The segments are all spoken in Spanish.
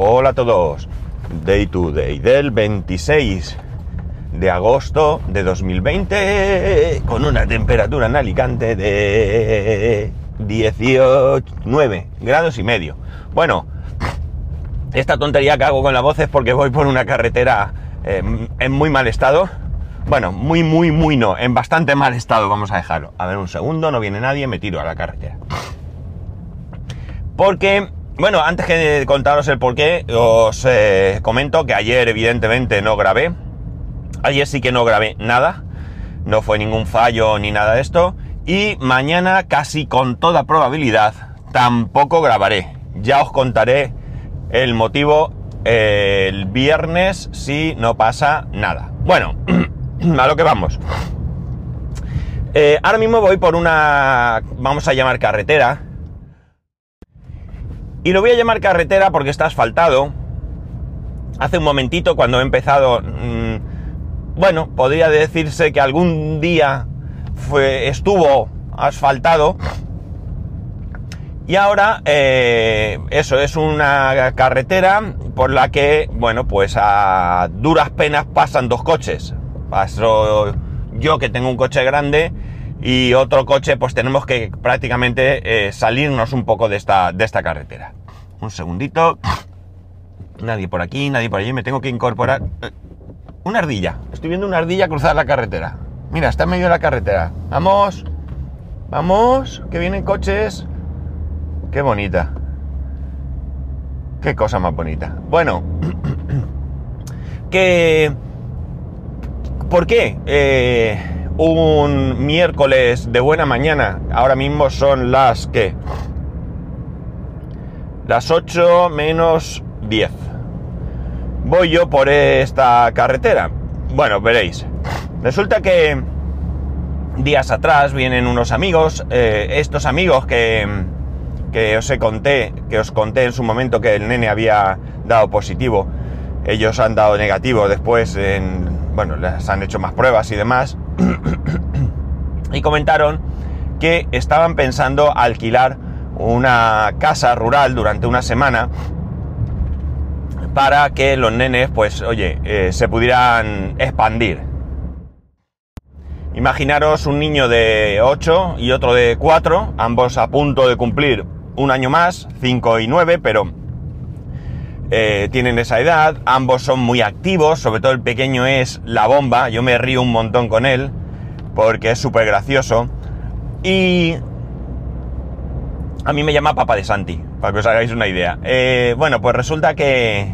Hola a todos. Day to day del 26 de agosto de 2020 con una temperatura en Alicante de 19 grados y medio. Bueno, esta tontería que hago con la voz es porque voy por una carretera en muy mal estado. Bueno, muy, muy, muy no, en bastante mal estado, vamos a dejarlo. A ver un segundo, no viene nadie, me tiro a la carretera. Porque, bueno, antes que contaros el porqué, os eh, comento que ayer evidentemente no grabé. Ayer sí que no grabé nada. No fue ningún fallo ni nada de esto. Y mañana casi con toda probabilidad tampoco grabaré. Ya os contaré el motivo eh, el viernes si no pasa nada. Bueno, a lo que vamos. Eh, ahora mismo voy por una, vamos a llamar carretera, y lo voy a llamar carretera porque está asfaltado. Hace un momentito, cuando he empezado, mmm, bueno, podría decirse que algún día fue, estuvo asfaltado. Y ahora, eh, eso es una carretera por la que, bueno, pues a duras penas pasan dos coches. Paso yo que tengo un coche grande y otro coche, pues tenemos que prácticamente eh, salirnos un poco de esta, de esta carretera. Un segundito. Nadie por aquí, nadie por allí. Me tengo que incorporar. Eh, una ardilla. Estoy viendo una ardilla cruzar la carretera. Mira, está en medio de la carretera. Vamos. Vamos. Que vienen coches. Qué bonita. Qué cosa más bonita. Bueno. que... ¿Por qué? Eh, un miércoles de buena mañana. Ahora mismo son las que... Las 8 menos 10. Voy yo por esta carretera. Bueno, veréis. Resulta que días atrás vienen unos amigos. Eh, estos amigos que, que os he conté, que os conté en su momento que el nene había dado positivo. Ellos han dado negativo después en, bueno, les han hecho más pruebas y demás. y comentaron que estaban pensando alquilar una casa rural durante una semana para que los nenes, pues, oye, eh, se pudieran expandir. Imaginaros un niño de 8 y otro de 4, ambos a punto de cumplir un año más, 5 y 9, pero eh, tienen esa edad, ambos son muy activos, sobre todo el pequeño es la bomba, yo me río un montón con él, porque es súper gracioso, y a mí me llama Papa de Santi, para que os hagáis una idea. Eh, bueno, pues resulta que,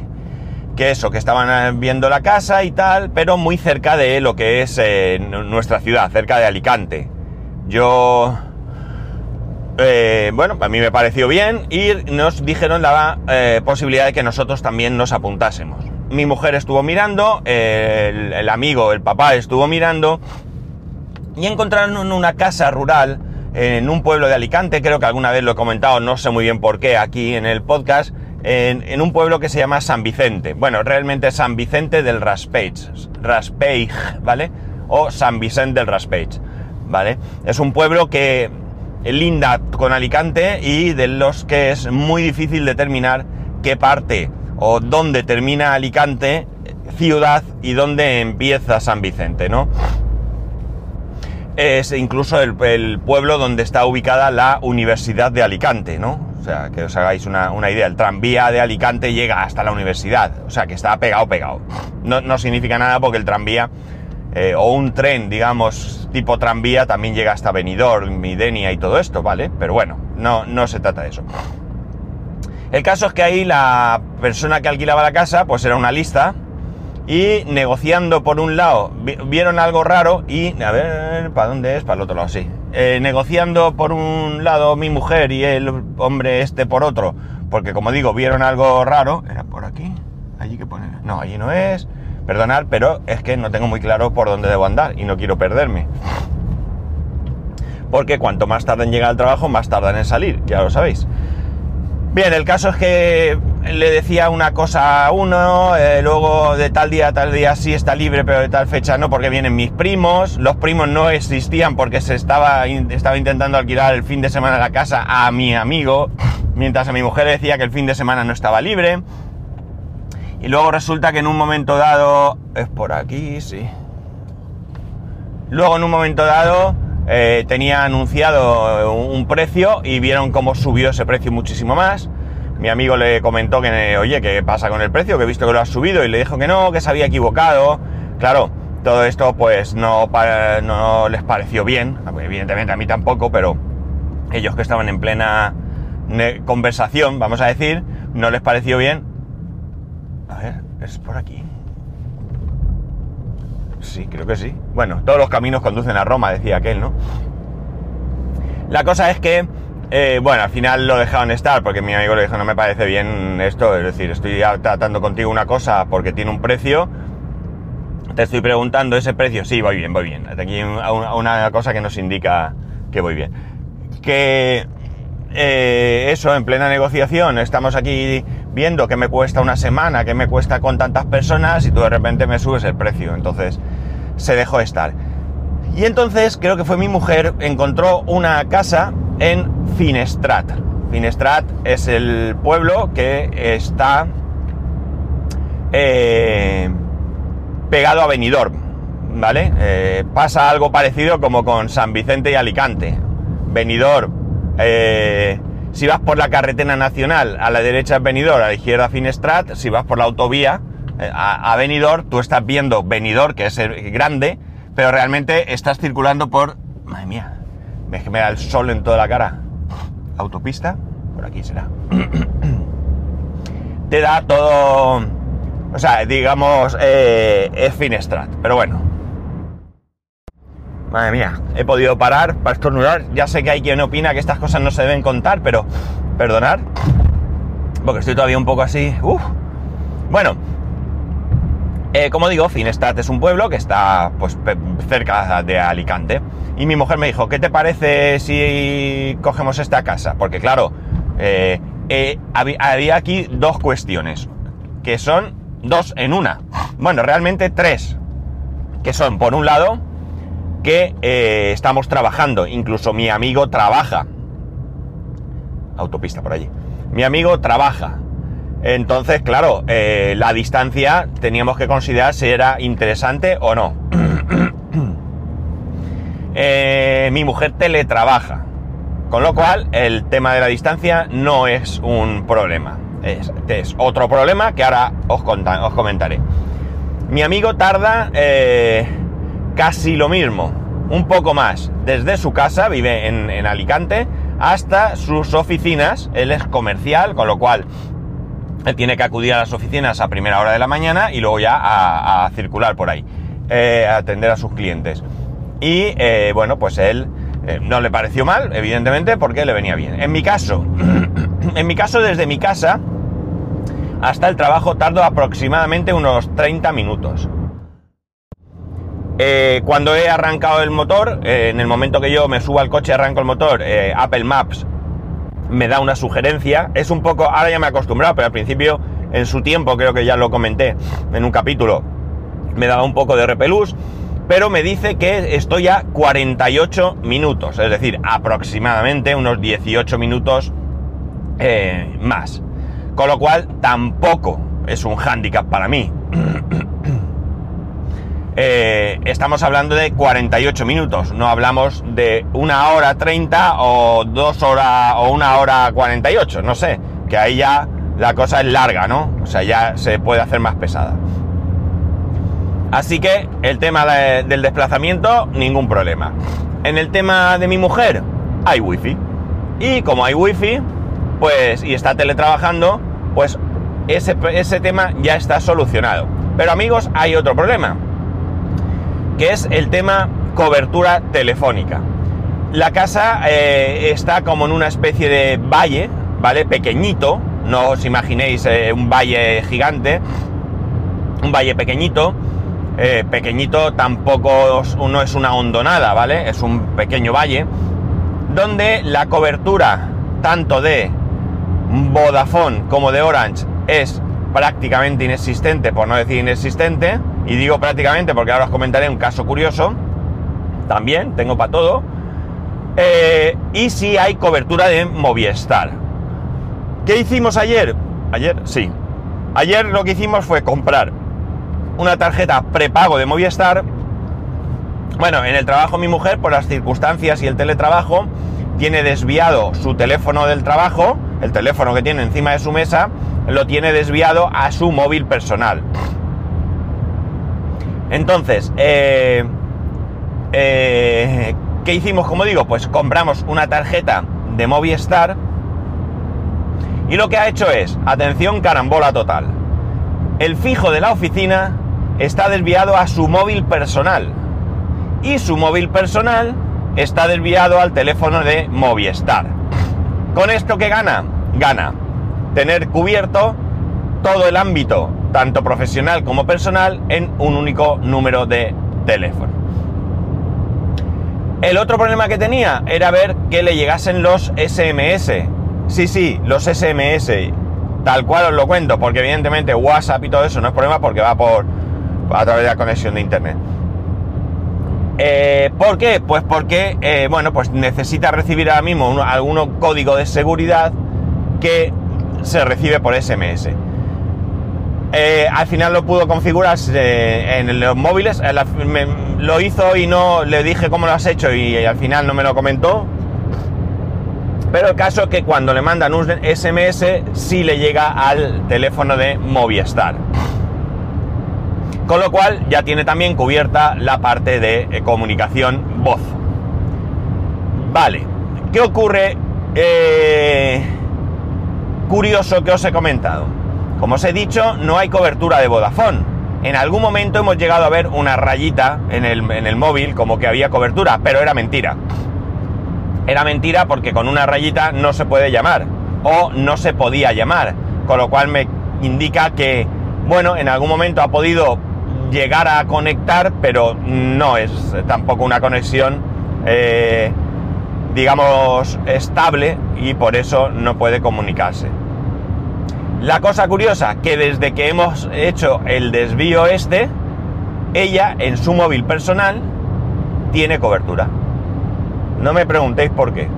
que eso, que estaban viendo la casa y tal, pero muy cerca de lo que es eh, nuestra ciudad, cerca de Alicante. Yo, eh, bueno, a mí me pareció bien y nos dijeron la eh, posibilidad de que nosotros también nos apuntásemos. Mi mujer estuvo mirando, el, el amigo, el papá estuvo mirando y encontraron una casa rural en un pueblo de Alicante, creo que alguna vez lo he comentado, no sé muy bien por qué aquí en el podcast, en, un pueblo que se llama San Vicente. Bueno, realmente San Vicente del Raspeig, Raspeig, ¿vale? O San Vicente del Raspeig, ¿vale? Es un pueblo que linda con Alicante y de los que es muy difícil determinar qué parte o dónde termina Alicante, ciudad, y dónde empieza San Vicente, ¿no? Es incluso el, pueblo donde está ubicada la Universidad de Alicante, ¿no? O sea, que os hagáis una, una, idea, el tranvía de Alicante llega hasta la universidad, o sea, que está pegado, pegado. No, no significa nada porque el tranvía, eh, o un tren, digamos, tipo tranvía, también llega hasta Benidorm, Midenia y todo esto, ¿vale? Pero bueno, no, no se trata de eso. El caso es que ahí la persona que alquilaba la casa, pues era una lista, y negociando por un lado, vieron algo raro y, a ver, ¿para dónde es? Para el otro lado, sí. Eh, negociando por un lado mi mujer y el hombre este por otro, porque como digo, vieron algo raro, era por aquí, allí que pone, no, allí no es, perdonad, pero es que no tengo muy claro por dónde debo andar y no quiero perderme. Porque cuanto más tarden en llegar al trabajo, más tardan en salir, ya lo sabéis. Bien, el caso es que le decía una cosa a uno, eh, luego de tal día a tal día sí está libre, pero de tal fecha no, porque vienen mis primos. Los primos no existían porque se estaba, estaba intentando alquilar el fin de semana la casa a mi amigo, mientras a mi mujer decía que el fin de semana no estaba libre. Y luego resulta que en un momento dado, es por aquí, sí. Luego en un momento dado eh, tenía anunciado un precio y vieron cómo subió ese precio muchísimo más. Mi amigo le comentó que, oye, ¿qué pasa con el precio? Que he visto que lo ha subido y le dijo que no, que se había equivocado. Claro, todo esto pues no, no les pareció bien, evidentemente a mí tampoco, pero ellos que estaban en plena conversación, vamos a decir, no les pareció bien. A ver, es por aquí. Sí, creo que sí. Bueno, todos los caminos conducen a Roma, decía aquel, ¿no? La cosa es que, eh, bueno, al final lo dejaron estar porque mi amigo le dijo, no me parece bien esto, es decir, estoy tratando contigo una cosa porque tiene un precio, te estoy preguntando ese precio, sí, voy bien, voy bien. Aquí una cosa que nos indica que voy bien. Que eh, eso, en plena negociación, estamos aquí viendo qué me cuesta una semana, qué me cuesta con tantas personas y tú de repente me subes el precio. Entonces se dejó estar. Y entonces creo que fue mi mujer, encontró una casa en Finestrat. Finestrat es el pueblo que está eh, pegado a Benidorm, ¿vale? Eh, pasa algo parecido como con San Vicente y Alicante. Benidorm, eh, si vas por la carretera nacional, a la derecha es Benidorm, a la izquierda Finestrat, si vas por la autovía a, a Benidorm, tú estás viendo Benidorm, que es el grande, pero realmente estás circulando por... Madre mía, me da el sol en toda la cara. Autopista, por aquí será. Te da todo o sea, digamos, eh, es Finestrat. Pero bueno. Madre mía, he podido parar para estornudar. Ya sé que hay quien opina que estas cosas no se deben contar, pero perdonar. Porque estoy todavía un poco así. Uf. Bueno, eh, como digo, Finestrat es un pueblo que está pues cerca de Alicante. Y mi mujer me dijo, ¿qué te parece si cogemos esta casa? Porque claro, eh, había aquí dos cuestiones, que son dos en una. Bueno, realmente tres. Que son, por un lado, que eh, estamos trabajando. Incluso mi amigo trabaja. Autopista por allí. Mi amigo trabaja. Entonces, claro, eh, la distancia teníamos que considerar si era interesante o no. Eh, mi mujer teletrabaja. Con lo cual, el tema de la distancia no es un problema es, otro problema que ahora os, os comentaré. Mi amigo tarda eh, casi lo mismo, un poco más, desde su casa, vive en, Alicante, hasta sus oficinas. Él es comercial, con lo cual él tiene que acudir a las oficinas a primera hora de la mañana y luego ya a, circular por ahí, eh, a atender a sus clientes. Y eh, bueno, pues él no le pareció mal, evidentemente, porque le venía bien. En mi caso, en mi caso desde mi casa, hasta el trabajo tardo aproximadamente unos 30 minutos. Eh, cuando he arrancado el motor, eh, en el momento que yo me subo al coche arranco el motor, eh, Apple Maps me da una sugerencia. Es un poco, ahora ya me he acostumbrado, pero al principio, en su tiempo, creo que ya lo comenté en un capítulo, me daba un poco de repelús, pero me dice que estoy a 48 minutos, es decir, aproximadamente unos 18 minutos más. Con lo cual tampoco es un hándicap para mí. Eh, estamos hablando de 48 minutos, no hablamos de una hora 30 o dos horas o una hora 48, no sé, que ahí ya la cosa es larga, ¿no? O sea, ya se puede hacer más pesada. Así que el tema del desplazamiento, ningún problema. En el tema de mi mujer, hay wifi. Y como hay wifi, pues, y está teletrabajando, pues ese, ese tema ya está solucionado. Pero amigos, hay otro problema, que es el tema cobertura telefónica. La casa eh, está como en una especie de valle, ¿vale? Pequeñito, no os imaginéis eh, un valle gigante, un valle pequeñito, eh, pequeñito tampoco no es una hondonada, ¿vale? Es un pequeño valle, donde la cobertura tanto de Vodafone como de Orange es prácticamente inexistente, por no decir inexistente, y digo prácticamente porque ahora os comentaré un caso curioso, también tengo para todo, eh, y si hay cobertura de Movistar. ¿Qué hicimos ayer? Ayer, sí. Ayer lo que hicimos fue comprar una tarjeta prepago de Movistar. Bueno, en el trabajo mi mujer, por las circunstancias y el teletrabajo, tiene desviado su teléfono del trabajo, el teléfono que tiene encima de su mesa, lo tiene desviado a su móvil personal. Entonces, eh, eh, ¿qué hicimos? Como digo, pues compramos una tarjeta de Movistar y lo que ha hecho es, atención, carambola total. El fijo de la oficina está desviado a su móvil personal y su móvil personal está desviado al teléfono de Movistar. ¿Con esto qué gana? Gana tener cubierto todo el ámbito, tanto profesional como personal, en un único número de teléfono. El otro problema que tenía era ver que le llegasen los SMS. Sí, sí, los SMS. Tal cual os lo cuento, porque evidentemente WhatsApp y todo eso no es problema porque va por a través de la conexión de internet. Eh, ¿Por qué? Pues porque, eh, bueno, pues necesita recibir ahora mismo algún código de seguridad que se recibe por SMS. Eh, al final lo pudo configurar en los móviles, lo hizo y no le dije cómo lo has hecho y, al final no me lo comentó. Pero el caso es que cuando le mandan un SMS sí le llega al teléfono de Movistar. Con lo cual ya tiene también cubierta la parte de eh, comunicación voz. Vale, ¿qué ocurre? Eh, curioso que os he comentado. Como os he dicho, no hay cobertura de Vodafone. En algún momento hemos llegado a ver una rayita en el, en el móvil como que había cobertura, pero era mentira. Era mentira porque con una rayita no se puede llamar o no se podía llamar, con lo cual me indica que, bueno, en algún momento ha podido llegar a conectar, pero no es tampoco una conexión, eh, digamos, estable y por eso no puede comunicarse. La cosa curiosa, que desde que hemos hecho el desvío este, ella en su móvil personal tiene cobertura. No me preguntéis por qué.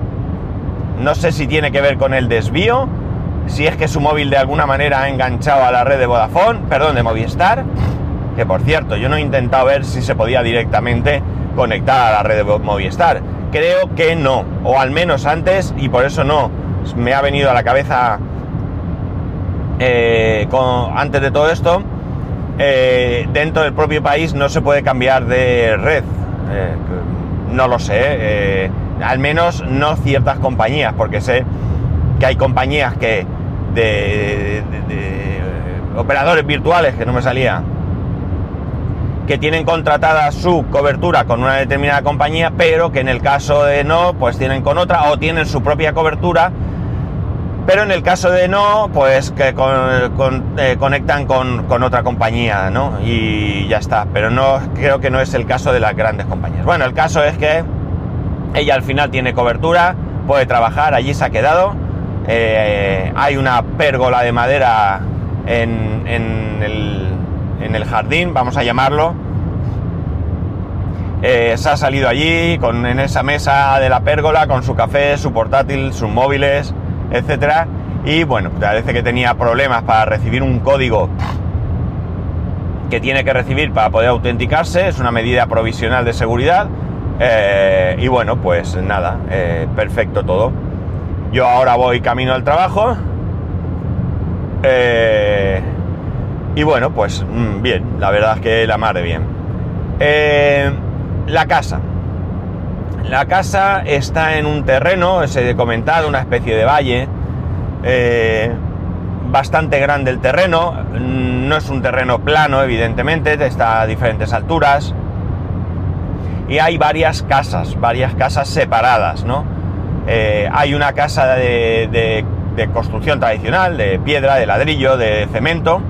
No sé si tiene que ver con el desvío, si es que su móvil de alguna manera ha enganchado a la red de Vodafone, perdón, de Movistar, que por cierto, yo no he intentado ver si se podía directamente conectar a la red de Movistar. Creo que no, o al menos antes, y por eso no. Me ha venido a la cabeza eh, antes de todo esto, eh, dentro del propio país no se puede cambiar de red. Eh, no lo sé, al menos no ciertas compañías, porque sé que hay compañías que de operadores virtuales, que no me salía, que tienen contratada su cobertura con una determinada compañía, pero que en el caso de no, pues tienen con otra o tienen su propia cobertura, pero en el caso de no, pues que eh, conectan con, otra compañía, ¿no? Y ya está, pero no creo que no es el caso de las grandes compañías. Bueno, el caso es que ella al final tiene cobertura, puede trabajar, allí se ha quedado, eh, hay una pérgola de madera en, el jardín, vamos a llamarlo. Eh, se ha salido allí con, en esa mesa de la pérgola con su café, su portátil, sus móviles, etcétera. Y bueno, parece que tenía problemas para recibir un código que tiene que recibir para poder autenticarse. Es una medida provisional de seguridad. Eh, y bueno, pues nada, eh, perfecto todo. Yo ahora voy camino al trabajo. Y bueno, pues mm, bien, la verdad es que la madre bien. Eh, la casa. La casa está en un terreno, os he comentado, una especie de valle. Eh, bastante grande el terreno. No es un terreno plano, evidentemente, está a diferentes alturas. Y hay varias casas, varias casas separadas, ¿no? Eh, hay una casa de construcción tradicional, de piedra, de ladrillo, de cemento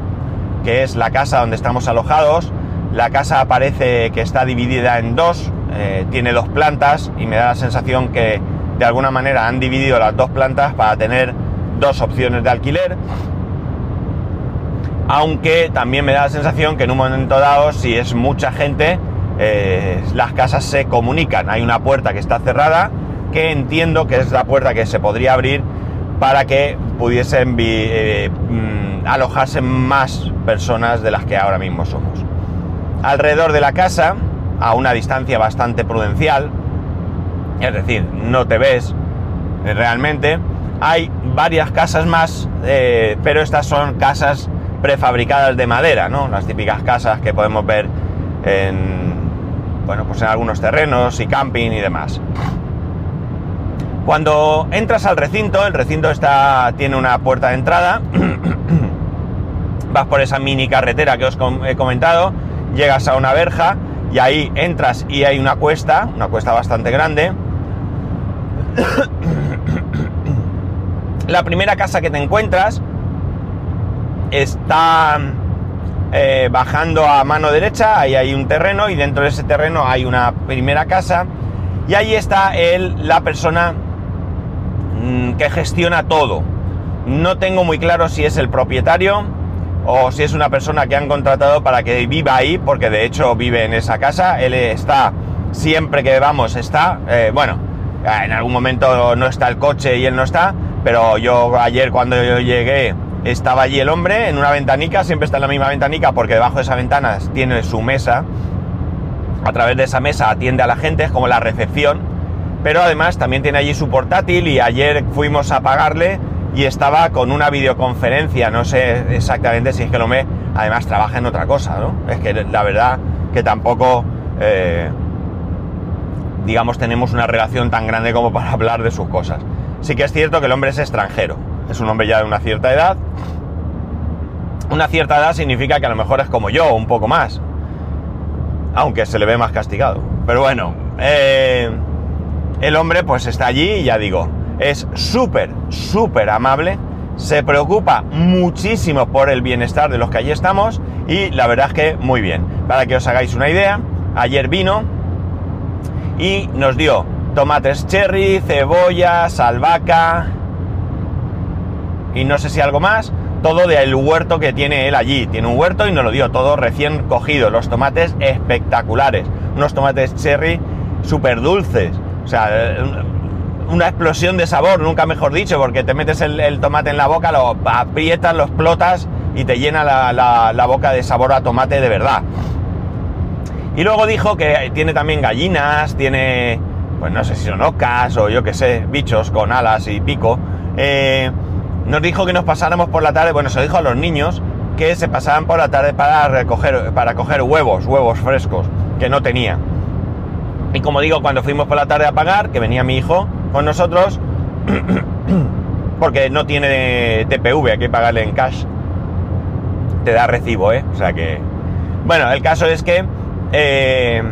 que es la casa donde estamos alojados. La casa parece que está dividida en dos, eh, tiene dos plantas y me da la sensación que de alguna manera han dividido las dos plantas para tener dos opciones de alquiler. Aunque también me da la sensación que en un momento dado, si es mucha gente, eh, las casas se comunican. Hay una puerta que está cerrada, que entiendo que es la puerta que se podría abrir para que pudiesen eh, mm, alojarse más personas de las que ahora mismo somos. Alrededor de la casa, a una distancia bastante prudencial, es decir, no te ves realmente, hay varias casas más, eh, pero estas son casas prefabricadas de madera, ¿no? Las típicas casas que podemos ver en, bueno, pues en algunos terrenos y camping y demás. Cuando entras al recinto, el recinto está, tiene una puerta de entrada, vas por esa mini carretera que os he comentado, llegas a una verja y ahí entras y hay una cuesta, una cuesta bastante grande. La primera casa que te encuentras está eh, bajando a mano derecha, ahí hay un terreno y dentro de ese terreno hay una primera casa y ahí está él, la persona mm, que gestiona todo. No tengo muy claro si es el propietario o si es una persona que han contratado para que viva ahí, porque de hecho vive en esa casa. Él está, siempre que vamos, está. Eh, bueno, en algún momento no está el coche y él no está, pero yo ayer cuando yo llegué estaba allí el hombre en una ventanica, siempre está en la misma ventanica porque debajo de esa ventana tiene su mesa. A través de esa mesa atiende a la gente, es como la recepción. Pero además también tiene allí su portátil y ayer fuimos a pagarle y estaba con una videoconferencia. No sé exactamente si es que lo me. Además trabaja en otra cosa, ¿no? Es que la verdad que tampoco. Eh, digamos, tenemos una relación tan grande como para hablar de sus cosas. Sí que es cierto que el hombre es extranjero es un hombre ya de una cierta edad. Una cierta edad significa que a lo mejor es como yo, un poco más. Aunque se le ve más castigado. Pero bueno, eh, el hombre pues está allí y ya digo, es súper, súper amable. Se preocupa muchísimo por el bienestar de los que allí estamos y la verdad es que muy bien. Para que os hagáis una idea, ayer vino y nos dio tomates cherry, cebolla, albahaca, y no sé si algo más, todo del huerto que tiene él allí. Tiene un huerto y nos lo dio todo recién cogido. Los tomates espectaculares. Unos tomates cherry súper dulces. O sea, una explosión de sabor, nunca mejor dicho, porque te metes el, tomate en la boca, lo aprietas, lo explotas y te llena la, boca de sabor a tomate de verdad. Y luego dijo que tiene también gallinas, tiene, pues no sé si son ocas o yo qué sé, bichos con alas y pico. Eh, nos dijo que nos pasáramos por la tarde, bueno, se dijo a los niños que se pasaban por la tarde para recoger, para coger huevos, huevos frescos, que no tenía. Y como digo, cuando fuimos por la tarde a pagar, que venía mi hijo con nosotros, porque no tiene TPV, hay que pagarle en cash, te da recibo, ¿eh? O sea que... Bueno, el caso es que eh,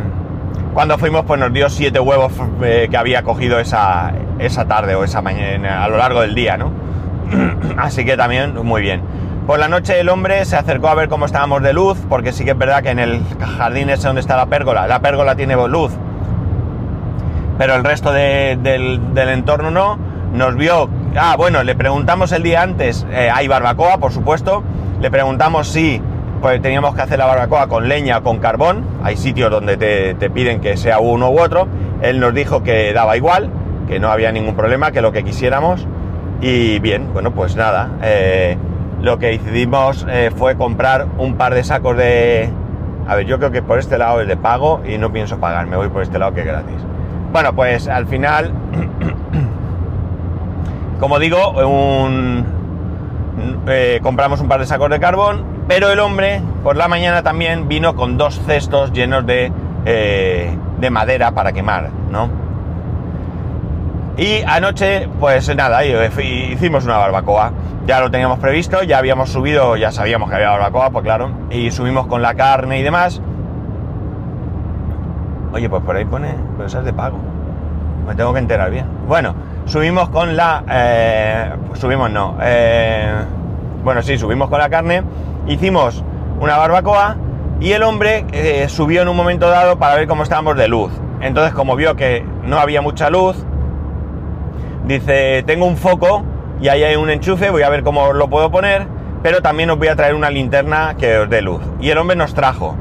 cuando fuimos, pues nos dio siete huevos eh, que había cogido esa, esa tarde o esa mañana, a lo largo del día, ¿no? Así que también muy bien. Por la noche el hombre se acercó a ver cómo estábamos de luz, porque sí que es verdad que en el jardín ese donde está la pérgola, la pérgola tiene luz, pero el resto del, entorno no. Nos vio, ah, bueno, le preguntamos el día antes, eh, hay barbacoa, por supuesto, le preguntamos si pues, teníamos que hacer la barbacoa con leña o con carbón, hay sitios donde te, te piden que sea uno u otro, él nos dijo que daba igual, que no había ningún problema, que lo que quisiéramos. Y bien, bueno, pues nada, eh, lo que decidimos eh, fue comprar un par de sacos de... A ver, yo creo que por este lado es de pago y no pienso pagar, me voy por este lado que es gratis. Bueno, pues al final, como digo, un, eh, compramos un par de sacos de carbón, pero el hombre por la mañana también vino con dos cestos llenos de, de madera para quemar, ¿no? Y anoche, pues nada, hicimos una barbacoa. Ya lo teníamos previsto, ya habíamos subido, ya sabíamos que había barbacoa, pues claro, y subimos con la carne y demás. Oye, pues por ahí pone, pero eso es de pago. Me tengo que enterar bien. Bueno, subimos con la... Eh, subimos no. Eh, bueno, sí, subimos con la carne, hicimos una barbacoa y el hombre eh, subió en un momento dado para ver cómo estábamos de luz. Entonces, como vio que no había mucha luz, Dice, tengo un foco y ahí hay un enchufe, voy a ver cómo lo puedo poner, pero también os voy a traer una linterna que os dé luz. Y el hombre nos trajo.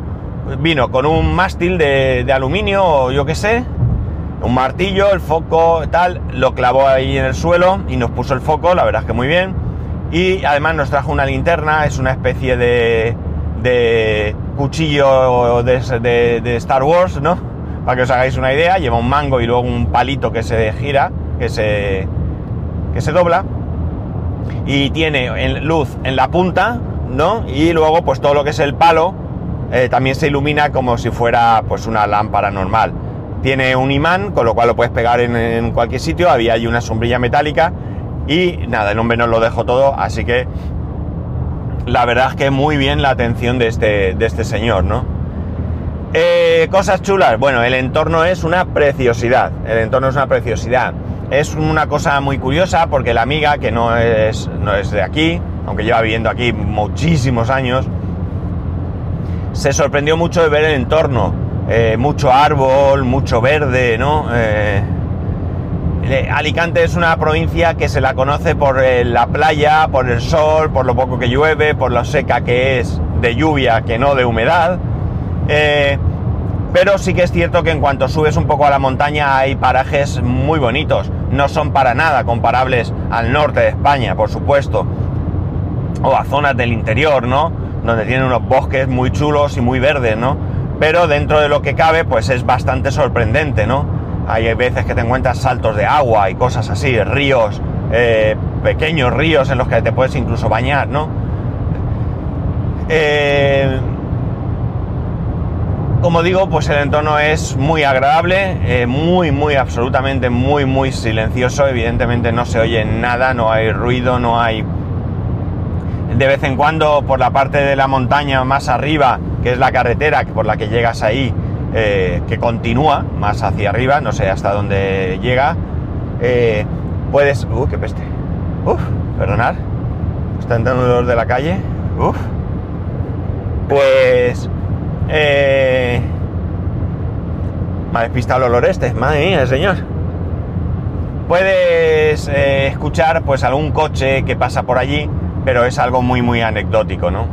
Vino con un mástil de, aluminio o yo qué sé, un martillo, el foco, tal, lo clavó ahí en el suelo y nos puso el foco, la verdad es que muy bien. Y además nos trajo una linterna, es una especie de, de cuchillo de, de Star Wars, ¿no? Para que os hagáis una idea, lleva un mango y luego un palito que se gira, que se, que se dobla. Y tiene luz en la punta, ¿no? Y luego pues todo lo que es el palo eh, también se ilumina como si fuera pues una lámpara normal. Tiene un imán, con lo cual lo puedes pegar en, cualquier sitio. Había ahí una sombrilla metálica. Y nada, el hombre nos lo dejó todo, así que la verdad es que muy bien la atención de este, de este señor, ¿no? Eh, cosas chulas. Bueno, el entorno es una preciosidad. El entorno es una preciosidad. Es una cosa muy curiosa porque la amiga, que no es, no es de aquí, aunque lleva viviendo aquí muchísimos años, se sorprendió mucho de ver el entorno. Eh, mucho árbol, mucho verde, ¿no? Eh, Alicante es una provincia que se la conoce por la playa, por el sol, por lo poco que llueve, por lo seca que es de lluvia que no de humedad. Eh, pero sí que es cierto que en cuanto subes un poco a la montaña hay parajes muy bonitos. No son para nada comparables al norte de España, por supuesto. O a zonas del interior, ¿no? Donde tienen unos bosques muy chulos y muy verdes, ¿no? Pero dentro de lo que cabe, pues es bastante sorprendente, ¿no? Hay veces que te encuentras saltos de agua y cosas así, ríos, eh, pequeños ríos en los que te puedes incluso bañar, ¿no? Eh, como digo, pues el entorno es muy agradable, eh, muy, muy, absolutamente muy, muy silencioso. Evidentemente no se oye nada, no hay ruido, no hay... De vez en cuando por la parte de la montaña más arriba, que es la carretera por la que llegas ahí, eh, que continúa más hacia arriba, no sé hasta dónde llega, eh, puedes... ¡Uh, qué peste! ¡Uf! Perdonad. Está entrando un dolor de la calle. ¡Uf! Pues eh, me ha despistado el olor este, madre mía, señor. Puedes eh, escuchar pues algún coche que pasa por allí, pero es algo muy muy anecdótico, ¿no?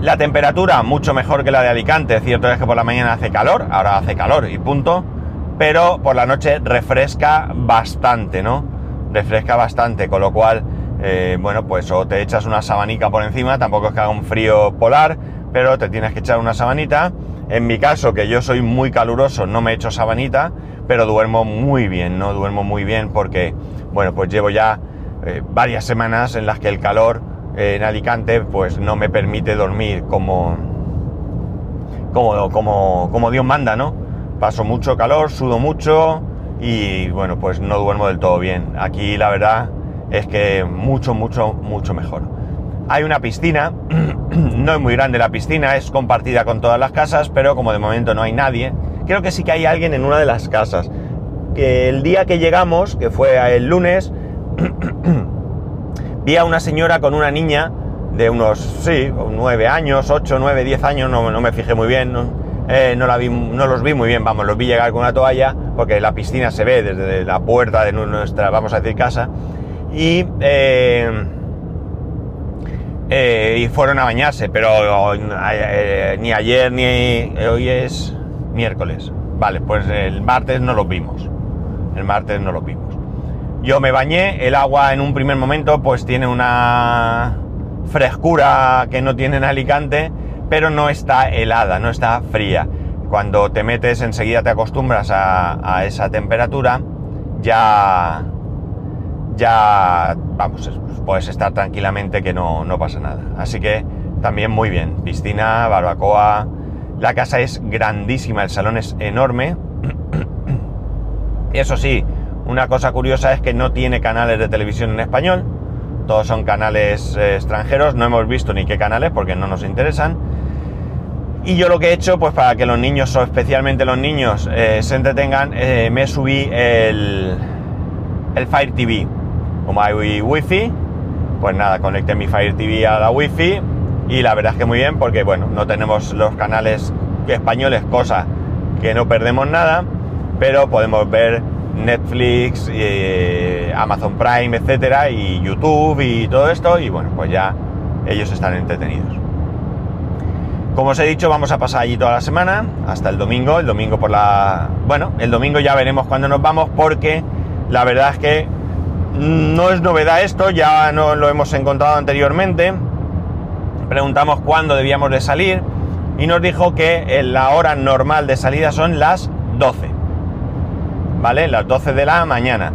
La temperatura mucho mejor que la de Alicante, cierto es que por la mañana hace calor, ahora hace calor y punto, pero por la noche refresca bastante, ¿no? Refresca bastante, con lo cual, eh, bueno, pues o te echas una sabanica por encima, tampoco es que haga un frío polar, pero te tienes que echar una sabanita. En mi caso, que yo soy muy caluroso, no me echo sabanita, pero duermo muy bien, ¿no? Duermo muy bien porque, bueno, pues llevo ya eh, varias semanas en las que el calor eh, en Alicante, pues no me permite dormir como, como, como, como Dios manda, ¿no? Paso mucho calor, sudo mucho y, bueno, pues no duermo del todo bien. Aquí la verdad es que mucho, mucho, mucho mejor. Hay una piscina, no es muy grande la piscina, es compartida con todas las casas, pero como de momento no hay nadie, creo que sí que hay alguien en una de las casas. Que el día que llegamos, que fue el lunes, vi a una señora con una niña de unos, sí, nueve años, ocho, nueve, diez años, no, me fijé muy bien, eh, no, la vi, no los vi muy bien, vamos, los vi llegar con una toalla, porque la piscina se ve desde la puerta de nuestra, vamos a decir, casa, y... Eh, eh, y fueron a bañarse, pero ni ayer ni hoy es miércoles. Vale, pues el martes no los vimos. El martes no los vimos. Yo me bañé, el agua en un primer momento pues tiene una frescura que no tiene en Alicante, pero no está helada, no está fría. Cuando te metes enseguida te acostumbras a, esa temperatura, ya, ya, vamos, puedes estar tranquilamente que no, no pasa nada. Así que también muy bien. Piscina, barbacoa. La casa es grandísima, el salón es enorme. Eso sí, una cosa curiosa es que no tiene canales de televisión en español. Todos son canales eh, extranjeros. No hemos visto ni qué canales porque no nos interesan. Y yo lo que he hecho, pues para que los niños, o especialmente los niños, eh, se entretengan, eh, me subí el, el Fire TV. Como hay wifi, pues nada, conecté mi Fire TV a la Wi-Fi y la verdad es que muy bien porque bueno, no tenemos los canales españoles, cosa que no perdemos nada, pero podemos ver Netflix, eh, Amazon Prime, etcétera, y YouTube y todo esto, y bueno, pues ya ellos están entretenidos. Como os he dicho, vamos a pasar allí toda la semana, hasta el domingo, el domingo por la... Bueno, el domingo ya veremos cuándo nos vamos porque la verdad es que no es novedad esto, ya no lo hemos encontrado anteriormente. Preguntamos cuándo debíamos de salir y nos dijo que la hora normal de salida son las 12. ¿Vale? Las 12 de la mañana.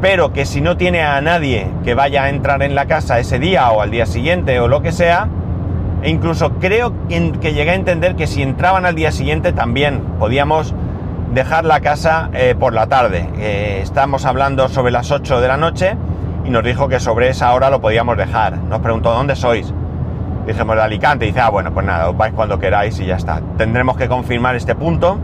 Pero que si no tiene a nadie que vaya a entrar en la casa ese día o al día siguiente o lo que sea, e incluso creo que llegué a entender que si entraban al día siguiente también podíamos dejar la casa eh, por la tarde. Eh, estamos hablando sobre las 8 de la noche y nos dijo que sobre esa hora lo podíamos dejar. Nos preguntó dónde sois. Dijimos de Alicante y dice, ah, bueno, pues nada, os vais cuando queráis y ya está. Tendremos que confirmar este punto.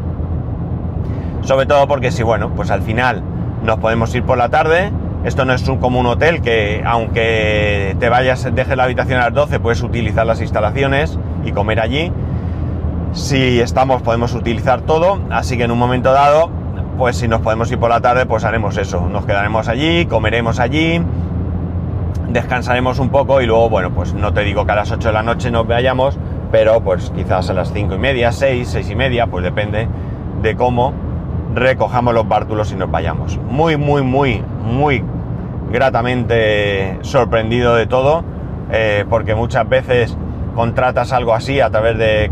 Sobre todo porque si, bueno, pues al final nos podemos ir por la tarde. Esto no es un, como un hotel que aunque te vayas, dejes la habitación a las 12, puedes utilizar las instalaciones y comer allí si estamos podemos utilizar todo, así que en un momento dado, pues si nos podemos ir por la tarde, pues haremos eso, nos quedaremos allí, comeremos allí, descansaremos un poco y luego, bueno, pues no te digo que a las 8 de la noche nos vayamos, pero pues quizás a las 5 y media, 6, 6 y media, pues depende de cómo recojamos los bártulos y nos vayamos. Muy, muy, muy, muy gratamente sorprendido de todo, eh, porque muchas veces contratas algo así a través de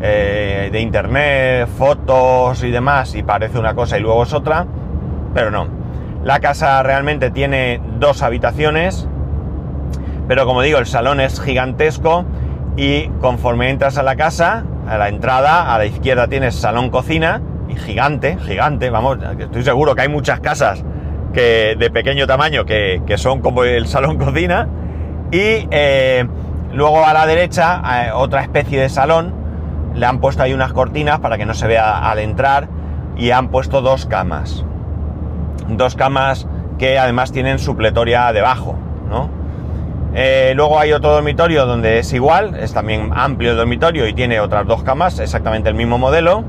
eh, de internet, fotos y demás, y parece una cosa y luego es otra, pero no. La casa realmente tiene dos habitaciones, pero como digo, el salón es gigantesco y conforme entras a la casa, a la entrada, a la izquierda tienes salón cocina, gigante, gigante, vamos, estoy seguro que hay muchas casas que, de pequeño tamaño que, son como el salón cocina, y eh, luego a la derecha eh, otra especie de salón le han puesto ahí unas cortinas para que no se vea al entrar y han puesto dos camas. Dos camas que además tienen supletoria debajo, ¿no? Eh, luego hay otro dormitorio donde es igual, es también amplio el dormitorio y tiene otras dos camas, exactamente el mismo modelo.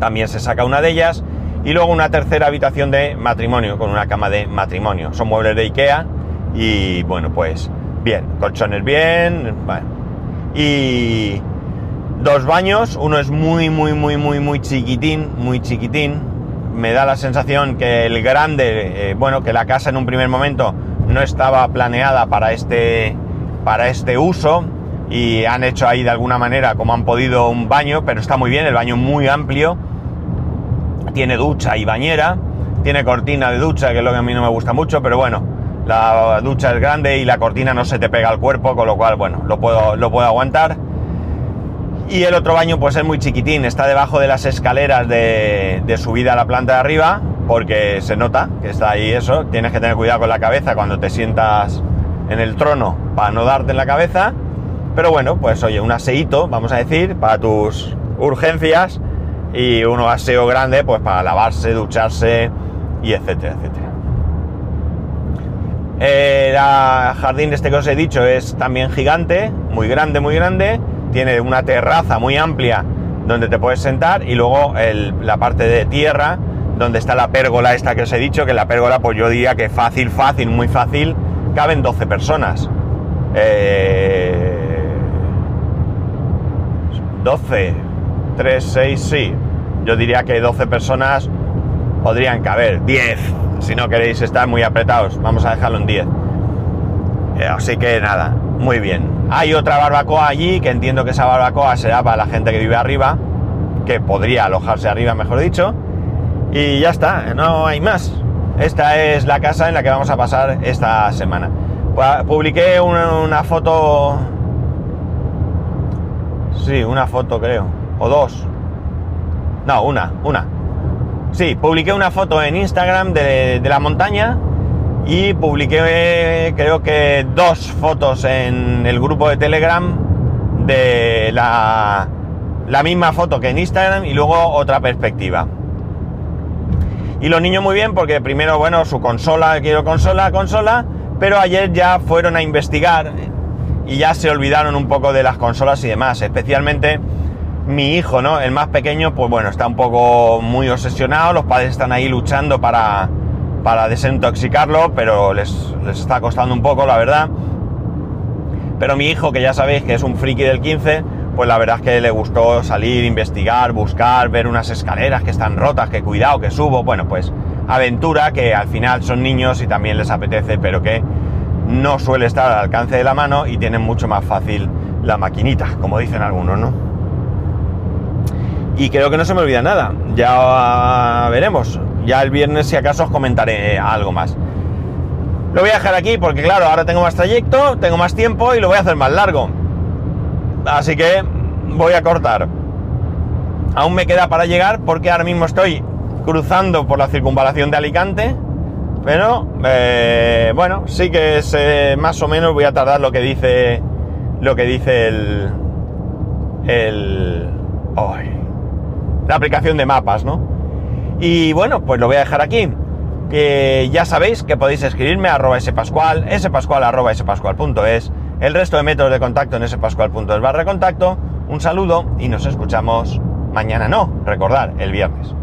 También se saca una de ellas. Y luego una tercera habitación de matrimonio, con una cama de matrimonio. Son muebles de Ikea y bueno, pues bien, colchones bien. Y, Dos baños, uno es muy, muy, muy, muy, muy chiquitín, muy chiquitín. Me da la sensación que el grande, eh, bueno, que la casa en un primer momento no estaba planeada para este, para este uso y han hecho ahí de alguna manera como han podido un baño, pero está muy bien, el baño muy amplio, tiene ducha y bañera, tiene cortina de ducha, que es lo que a mí no me gusta mucho, pero bueno, la ducha es grande y la cortina no se te pega al cuerpo, con lo cual, bueno, lo puedo, lo puedo aguantar. Y el otro baño pues es muy chiquitín, está debajo de las escaleras de, subida a la planta de arriba, porque se nota que está ahí eso. Tienes que tener cuidado con la cabeza cuando te sientas en el trono para no darte en la cabeza. Pero bueno, pues oye, un aseíto, vamos a decir, para tus urgencias y un aseo grande pues para lavarse, ducharse y etcétera, etcétera. El jardín este que os he dicho es también gigante, muy grande, muy grande tiene una terraza muy amplia donde te puedes sentar y luego la parte de tierra donde está la pérgola esta que os he dicho, que la pérgola pues yo diría que fácil, fácil, muy fácil, caben 12 personas. 12, 3, 6, sí. Yo diría que 12 personas podrían caber. 10, si no queréis estar muy apretados. Vamos a dejarlo en 10. Eh, así que nada, muy bien. Hay otra barbacoa allí, que entiendo que esa barbacoa será para la gente que vive arriba, que podría alojarse arriba, mejor dicho. Y ya está, no hay más. Esta es la casa en la que vamos a pasar esta semana. Publiqué una, foto... Sí, una foto creo. O dos. No, una, una. Sí, publiqué una foto en Instagram de, de la montaña y publiqué creo que dos fotos en el grupo de Telegram de la, la misma foto que en Instagram y luego otra perspectiva. Y los niños muy bien porque primero, bueno, su consola, quiero consola, consola, pero ayer ya fueron a investigar y ya se olvidaron un poco de las consolas y demás, especialmente mi hijo, ¿no? El más pequeño, pues bueno, está un poco muy obsesionado, los padres están ahí luchando para, para desintoxicarlo, pero les, está costando un poco, la verdad. Pero mi hijo, que ya sabéis que es un friki del 15, pues la verdad es que le gustó salir, investigar, buscar, ver unas escaleras que están rotas, que cuidado, que subo. Bueno, pues aventura que al final son niños y también les apetece, pero que no suele estar al alcance de la mano y tienen mucho más fácil la maquinita, como dicen algunos, ¿no? Y creo que no se me olvida nada, ya veremos, ya el viernes si acaso os comentaré algo más. Lo voy a dejar aquí porque claro, ahora tengo más trayecto, tengo más tiempo y lo voy a hacer más largo. Así que voy a cortar. Aún me queda para llegar porque ahora mismo estoy cruzando por la circunvalación de Alicante. Pero eh, bueno, sí que es más o menos voy a tardar lo que dice lo que dice el el la aplicación de mapas, ¿no? Y bueno, pues lo voy a dejar aquí. Que ya sabéis que podéis escribirme a arroba spascual, spascual arroba spascual.es, el resto de métodos de contacto en spascual.es barra contacto. Un saludo y nos escuchamos mañana, no, recordar, el viernes.